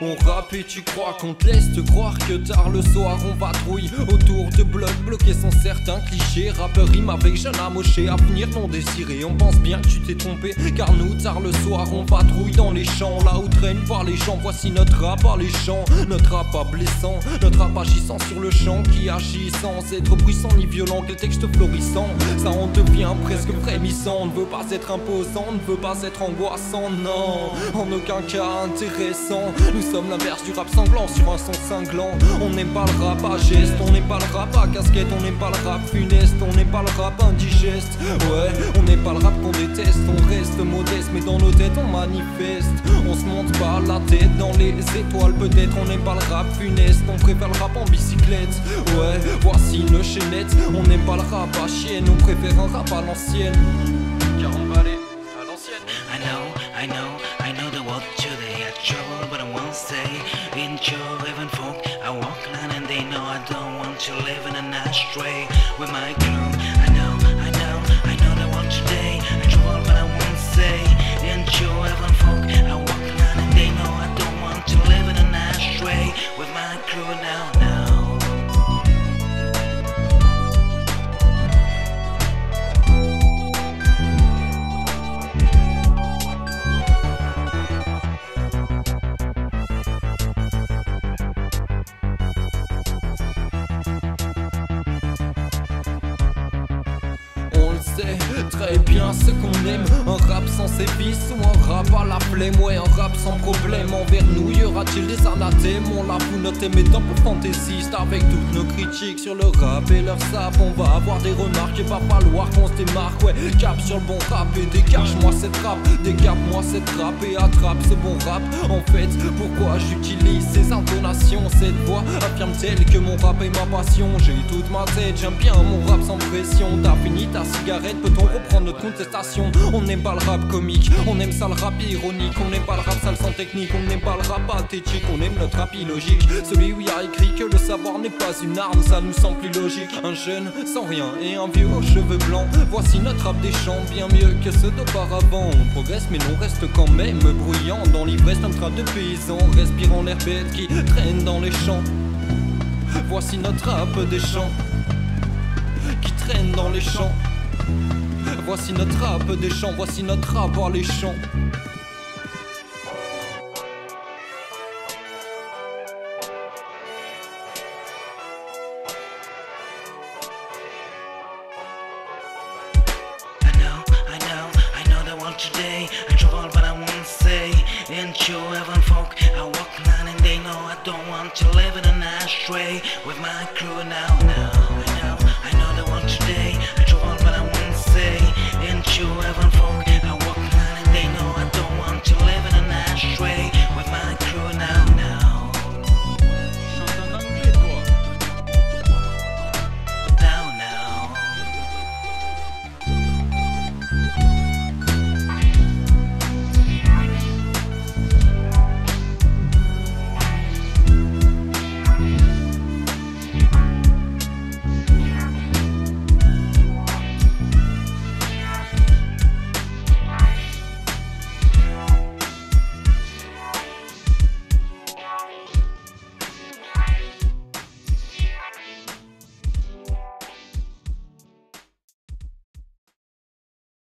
On rappe et tu crois qu'on te laisse croire que tard le soir on patrouille autour de blocs bloqués sans certains clichés. Rappeur rime avec jeune amoché, avenir non désiré. On pense bien que tu t'es trompé, car nous tard le soir on patrouille dans les champs, là où traînent par les champs. Voici notre rap par les champs, notre rap pas blessant, notre rap agissant sur le champ qui agit sans être puissant ni violent. Quel texte florissant, ça en devient presque frémissant. On ne veut pas être imposant, on ne veut pas être angoissant, non, en aucun cas intéressant sommes l'inverse du rap sanglant sur un son cinglant. On n'aime pas le rap à geste, on n'aime pas le rap à casquette, on n'aime pas le rap funeste, on n'aime pas le rap indigeste. Ouais, on n'est pas le rap qu'on déteste, on reste modeste, mais dans nos têtes on manifeste. On se monte pas la tête dans les étoiles, peut-être on n'aime pas le rap funeste, on préfère le rap en bicyclette. Ouais, voici une chaînette, on n'aime pas le rap à chienne, on préfère un rap à l'ancienne. 40 balais à l'ancienne. I know, I know, I know the world trouble, but I won't stay. Enjoy even folk. I walk line and they know I don't want to live in an ashtray with my crew. I know, I know, I know the world today. I trouble, but I won't stay. Enjoy even folk. On sait très bien ce qu'on aime. Un rap sans sévices ou un rap à la flemme Ouais un rap sans problème envers nous Y aura-t-il des anathèmes On la fout notre émettant pour fantaisiste. Avec toutes nos critiques sur le rap et leur sap On va avoir des remarques et va falloir qu'on se démarque. Ouais cap sur le bon rap et dégage-moi cette rap Décape-moi cette rap et attrape ce bon rap. En fait pourquoi j'utilise ces intonations Cette voix? Affirme-t-elle que mon rap est ma passion? J'ai toute ma tête j'aime bien mon rap sans pression. T'as fini ta cigarette, peut-on reprendre notre contestation On n'aime pas le rap comique, on aime ça le rap ironique. On n'aime pas le rap sale sans technique, on n'aime pas le rap pathétique On aime notre rap illogique, celui où il y a écrit que le savoir n'est pas une arme Ça nous semble plus logique, un jeune sans rien et un vieux aux cheveux blancs. Voici notre rap des champs, bien mieux que ceux d'auparavant. On progresse mais l'on reste quand même bruyant. Dans l'ivresse d'un train de paysans, respirant l'air bête qui traîne dans les champs. Voici notre rap des champs qui traîne dans les champs. Voici notre rap des champs, voici notre rap par les champs. today. I travel but I won't say. Into you folk I walk nine and they know I don't want to live in an ashtray With my crew now, now I know, I know they want today.